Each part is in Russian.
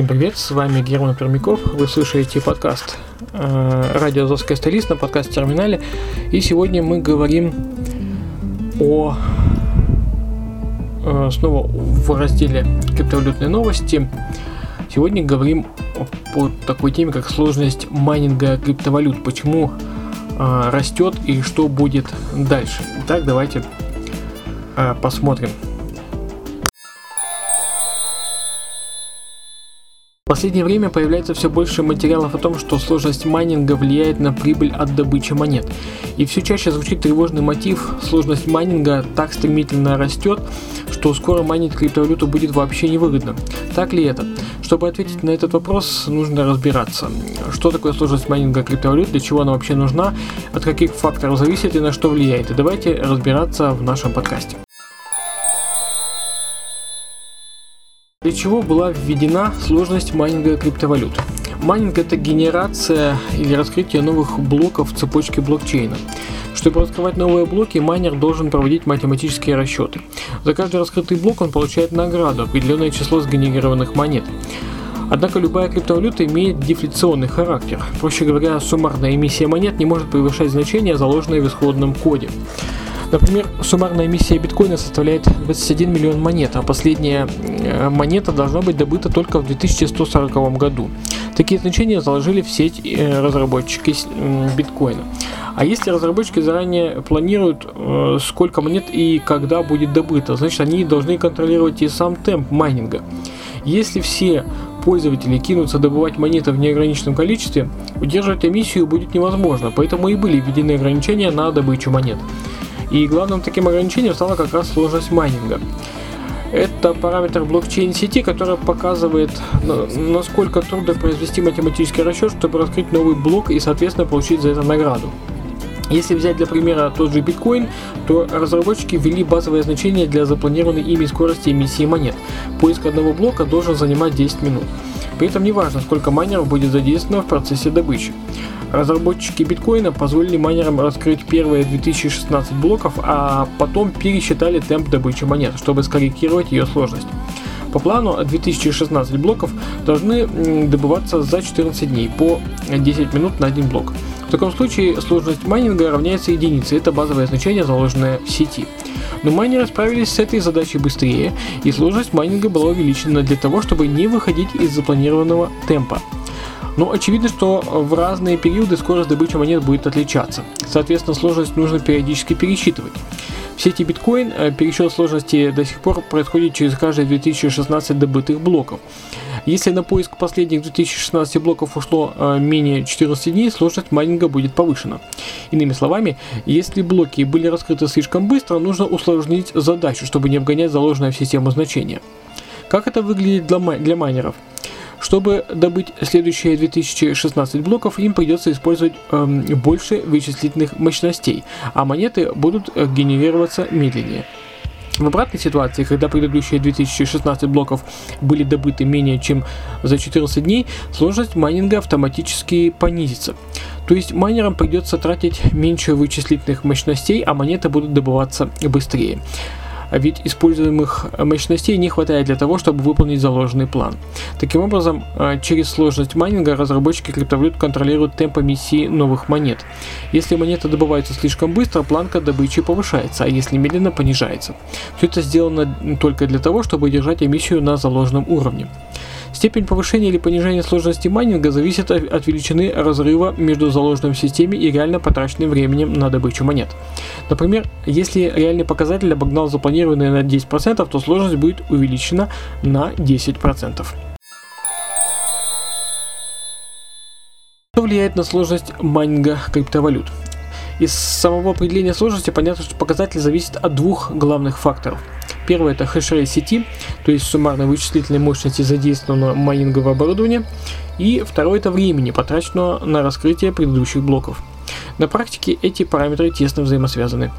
Всем привет, с вами Герман Пермяков, вы слушаете подкаст э, «Радио Азовская столица» на подкаст-терминале, и сегодня мы говорим о, э, снова в разделе «Криптовалютные новости», сегодня говорим по такой теме, как сложность майнинга криптовалют, почему э, растет и что будет дальше. Итак, давайте посмотрим. Последнее время появляется все больше материалов о том, что сложность майнинга влияет на прибыль от добычи монет. И все чаще звучит тревожный мотив, сложность майнинга так стремительно растет, что скоро майнить криптовалюту будет вообще невыгодно. Так ли это? Чтобы ответить на этот вопрос, нужно разбираться, что такое сложность майнинга криптовалют, для чего она вообще нужна, от каких факторов зависит и на что влияет. И давайте разбираться в нашем подкасте. Для чего была введена сложность майнинга криптовалют? Майнинг это генерация или раскрытие новых блоков в цепочке блокчейна. Чтобы раскрывать новые блоки, майнер должен проводить математические расчеты. За каждый раскрытый блок он получает награду, определенное число сгенерированных монет. Однако любая криптовалюта имеет дефляционный характер. Проще говоря, суммарная эмиссия монет не может превышать значения, заложенные в исходном коде. Например, суммарная эмиссия биткоина составляет 21 миллион монет, а последняя э, монета должна быть добыта только в 2140 году. Такие значения заложили в сеть э, разработчики биткоина. А если разработчики заранее планируют, э, сколько монет и когда будет добыто, значит они должны контролировать и сам темп майнинга. Если все пользователи кинутся добывать монеты в неограниченном количестве, удерживать эмиссию будет невозможно, поэтому и были введены ограничения на добычу монет. И главным таким ограничением стала как раз сложность майнинга. Это параметр блокчейн сети, который показывает, насколько трудно произвести математический расчет, чтобы раскрыть новый блок и, соответственно, получить за это награду. Если взять для примера тот же биткоин, то разработчики ввели базовое значение для запланированной ими скорости эмиссии монет. Поиск одного блока должен занимать 10 минут. При этом не важно, сколько майнеров будет задействовано в процессе добычи. Разработчики биткоина позволили майнерам раскрыть первые 2016 блоков, а потом пересчитали темп добычи монет, чтобы скорректировать ее сложность. По плану 2016 блоков должны добываться за 14 дней по 10 минут на один блок. В таком случае сложность майнинга равняется единице, это базовое значение, заложенное в сети. Но майнеры справились с этой задачей быстрее, и сложность майнинга была увеличена для того, чтобы не выходить из запланированного темпа. Но очевидно, что в разные периоды скорость добычи монет будет отличаться. Соответственно, сложность нужно периодически пересчитывать. В сети биткоин э, пересчет сложности до сих пор происходит через каждые 2016 добытых блоков. Если на поиск последних 2016 блоков ушло э, менее 14 дней, сложность майнинга будет повышена. Иными словами, если блоки были раскрыты слишком быстро, нужно усложнить задачу, чтобы не обгонять заложенное в систему значение. Как это выглядит для, май- для майнеров? Чтобы добыть следующие 2016 блоков, им придется использовать э, больше вычислительных мощностей, а монеты будут э, генерироваться медленнее. В обратной ситуации, когда предыдущие 2016 блоков были добыты менее чем за 14 дней, сложность майнинга автоматически понизится. То есть майнерам придется тратить меньше вычислительных мощностей, а монеты будут добываться быстрее. А ведь используемых мощностей не хватает для того, чтобы выполнить заложенный план. Таким образом, а, через сложность майнинга разработчики криптовалют контролируют темп эмиссии новых монет. Если монета добывается слишком быстро, планка добычи повышается, а если медленно понижается. Все это сделано только для того, чтобы держать эмиссию на заложенном уровне. Степень повышения или понижения сложности майнинга зависит от величины разрыва между заложенным в системе и реально потраченным временем на добычу монет. Например, если реальный показатель обогнал запланированный на 10%, то сложность будет увеличена на 10%. Что влияет на сложность майнинга криптовалют? Из самого определения сложности понятно, что показатель зависит от двух главных факторов – Первое это хешрейт сети, то есть суммарной вычислительной мощности задействованного майнингового оборудования. И второе это времени, потраченного на раскрытие предыдущих блоков. На практике эти параметры тесно взаимосвязаны.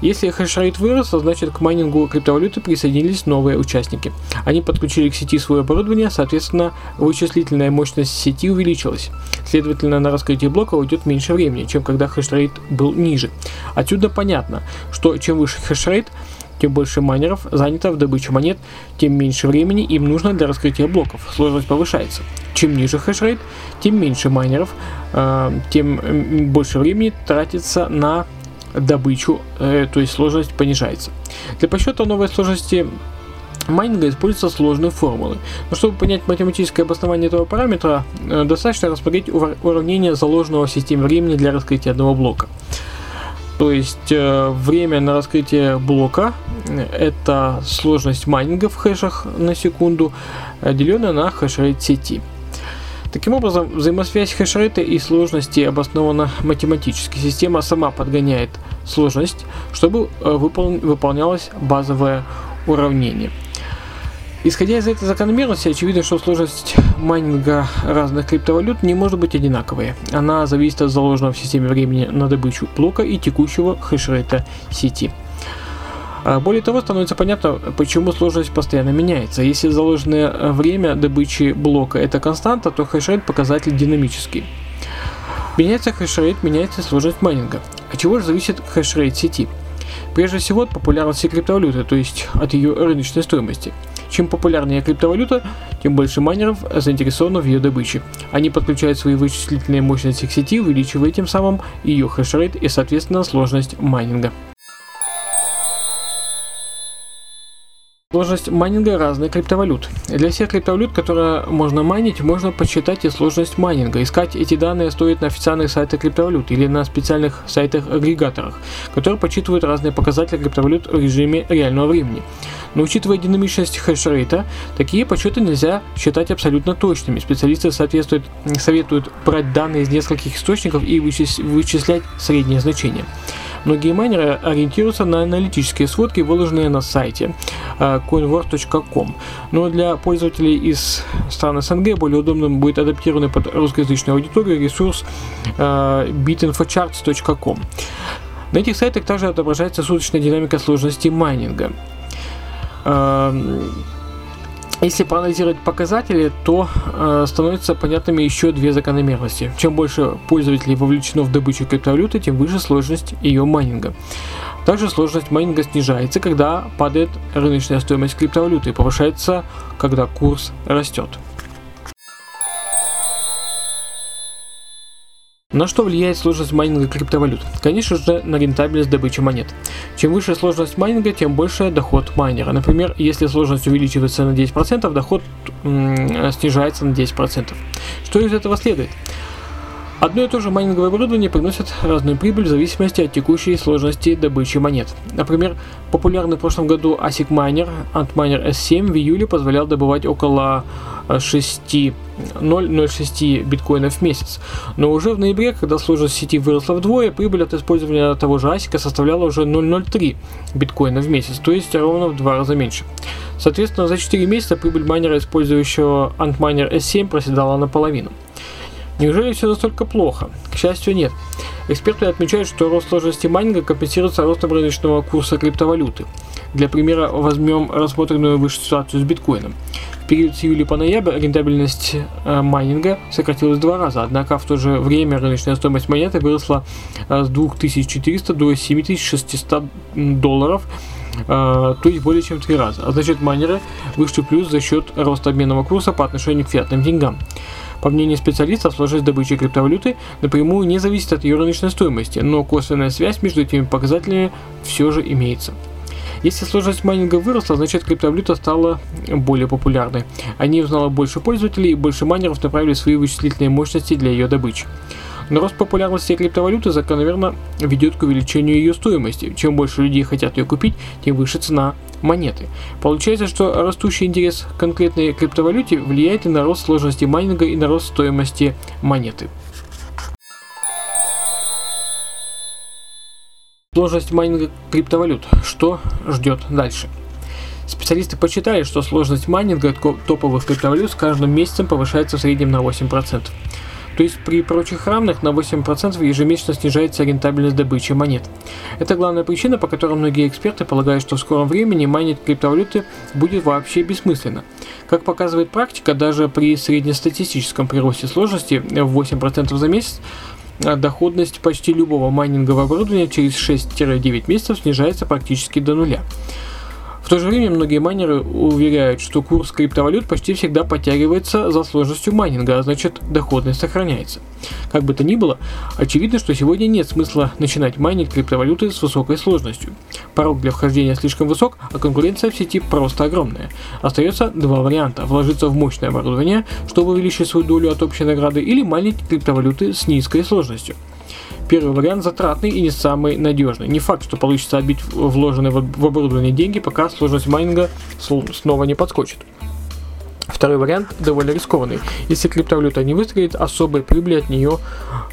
Если хешрейт вырос, то значит к майнингу криптовалюты присоединились новые участники. Они подключили к сети свое оборудование, соответственно, вычислительная мощность сети увеличилась. Следовательно, на раскрытие блока уйдет меньше времени, чем когда хешрейт был ниже. Отсюда понятно, что чем выше хешрейт, тем больше майнеров занято в добыче монет, тем меньше времени им нужно для раскрытия блоков. Сложность повышается. Чем ниже хешрейт, тем меньше майнеров, э, тем больше времени тратится на добычу, э, то есть сложность понижается. Для подсчета новой сложности майнинга используются сложные формулы. Но чтобы понять математическое обоснование этого параметра, э, достаточно рассмотреть уравнение заложенного в системе времени для раскрытия одного блока. То есть э, время на раскрытие блока это сложность майнинга в хэшах на секунду, э, деленная на хешрейт сети. Таким образом, взаимосвязь хешрейта и сложности обоснована математически. Система сама подгоняет сложность, чтобы э, выпол- выполнялось базовое уравнение. Исходя из этой закономерности, очевидно, что сложность майнинга разных криптовалют не может быть одинаковой. Она зависит от заложенного в системе времени на добычу блока и текущего хешрейта сети. А, более того, становится понятно, почему сложность постоянно меняется. Если заложенное время добычи блока это константа, то хешрейт показатель динамический. Меняется хешрейт, меняется сложность майнинга. От чего же зависит хешрейт сети? Прежде всего от популярности криптовалюты, то есть от ее рыночной стоимости. Чем популярнее криптовалюта, тем больше майнеров заинтересовано в ее добыче. Они подключают свои вычислительные мощности к сети, увеличивая тем самым ее хешрейт и, соответственно, сложность майнинга. Сложность майнинга разных криптовалют. Для всех криптовалют, которые можно майнить, можно подсчитать и сложность майнинга. Искать эти данные стоит на официальных сайтах криптовалют или на специальных сайтах-агрегаторах, которые подсчитывают разные показатели криптовалют в режиме реального времени. Но учитывая динамичность хешрейта, такие подсчеты нельзя считать абсолютно точными. Специалисты соответствуют, советуют брать данные из нескольких источников и вычислять средние значения. Многие майнеры ориентируются на аналитические сводки, выложенные на сайте э, coinwork.com. Но для пользователей из стран СНГ более удобным будет адаптированный под русскоязычную аудиторию ресурс э, bitinfocharts.com. На этих сайтах также отображается суточная динамика сложности майнинга. Если проанализировать показатели, то э, становятся понятными еще две закономерности. Чем больше пользователей вовлечено в добычу криптовалюты, тем выше сложность ее майнинга. Также сложность майнинга снижается, когда падает рыночная стоимость криптовалюты и повышается, когда курс растет. На что влияет сложность майнинга криптовалют? Конечно же, на рентабельность добычи монет. Чем выше сложность майнинга, тем больше доход майнера. Например, если сложность увеличивается на 10%, доход м- снижается на 10%. Что из этого следует? Одно и то же майнинговое оборудование приносит разную прибыль в зависимости от текущей сложности добычи монет. Например, популярный в прошлом году ASIC Miner Antminer S7 в июле позволял добывать около 6,006 биткоинов в месяц. Но уже в ноябре, когда сложность сети выросла вдвое, прибыль от использования того же ASIC составляла уже 0,03 биткоина в месяц, то есть ровно в два раза меньше. Соответственно, за 4 месяца прибыль майнера, использующего Antminer S7, проседала наполовину. Неужели все настолько плохо? К счастью, нет. Эксперты отмечают, что рост сложности майнинга компенсируется ростом рыночного курса криптовалюты. Для примера возьмем рассмотренную выше ситуацию с биткоином. В период с июля по ноябрь рентабельность э, майнинга сократилась в два раза, однако в то же время рыночная стоимость монеты выросла э, с 2400 до 7600 долларов, э, то есть более чем в три раза. А значит майнеры вышли плюс за счет роста обменного курса по отношению к фиатным деньгам. По мнению специалистов, сложность добычи криптовалюты напрямую не зависит от ее рыночной стоимости, но косвенная связь между этими показателями все же имеется. Если сложность майнинга выросла, значит криптоблюта стала более популярной. Они узнало больше пользователей и больше майнеров направили свои вычислительные мощности для ее добычи. Но рост популярности криптовалюты закономерно ведет к увеличению ее стоимости. Чем больше людей хотят ее купить, тем выше цена монеты. Получается, что растущий интерес к конкретной криптовалюте влияет и на рост сложности майнинга, и на рост стоимости монеты. Сложность майнинга криптовалют. Что ждет дальше? Специалисты посчитали, что сложность майнинга топовых криптовалют с каждым месяцем повышается в среднем на 8%. То есть при прочих равных на 8% ежемесячно снижается рентабельность добычи монет. Это главная причина, по которой многие эксперты полагают, что в скором времени майнить криптовалюты будет вообще бессмысленно. Как показывает практика, даже при среднестатистическом приросте сложности в 8% за месяц а доходность почти любого майнингового оборудования через 6-9 месяцев снижается практически до нуля. В то же время многие майнеры уверяют, что курс криптовалют почти всегда подтягивается за сложностью майнинга, а значит доходность сохраняется. Как бы то ни было, очевидно, что сегодня нет смысла начинать майнить криптовалюты с высокой сложностью. Порог для вхождения слишком высок, а конкуренция в сети просто огромная. Остается два варианта – вложиться в мощное оборудование, чтобы увеличить свою долю от общей награды, или майнить криптовалюты с низкой сложностью. Первый вариант затратный и не самый надежный. Не факт, что получится отбить вложенные в оборудование деньги, пока сложность майнинга снова не подскочит. Второй вариант довольно рискованный. Если криптовалюта не выстрелит, особой прибыли от нее,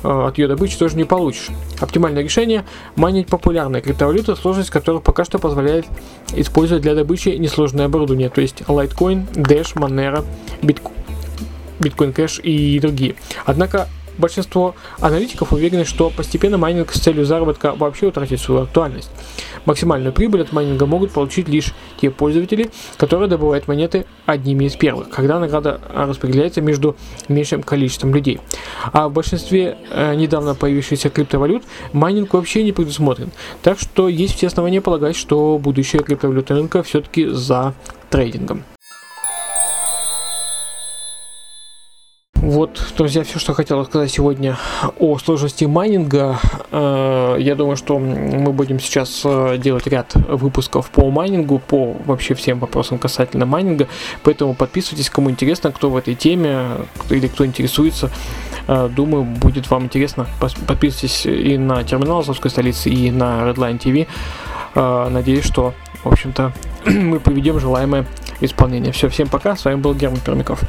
э, от ее добычи тоже не получишь. Оптимальное решение – майнить популярные криптовалюты, сложность которых пока что позволяет использовать для добычи несложное оборудование, то есть Litecoin, Dash, Monero, Bitcoin Cash и другие. Однако Большинство аналитиков уверены, что постепенно майнинг с целью заработка вообще утратит свою актуальность. Максимальную прибыль от майнинга могут получить лишь те пользователи, которые добывают монеты одними из первых, когда награда распределяется между меньшим количеством людей. А в большинстве э, недавно появившихся криптовалют майнинг вообще не предусмотрен. Так что есть все основания полагать, что будущее криптовалютного рынка все-таки за трейдингом. Вот, друзья, все, что хотел сказать сегодня о сложности майнинга. Э, я думаю, что мы будем сейчас э, делать ряд выпусков по майнингу, по вообще всем вопросам касательно майнинга. Поэтому подписывайтесь, кому интересно, кто в этой теме или кто интересуется. Э, думаю, будет вам интересно. Подписывайтесь и на терминал Азовской столицы, и на Redline TV. Надеюсь, что, в общем-то, мы приведем желаемое исполнение. Все, всем пока. С вами был Герман Пермяков.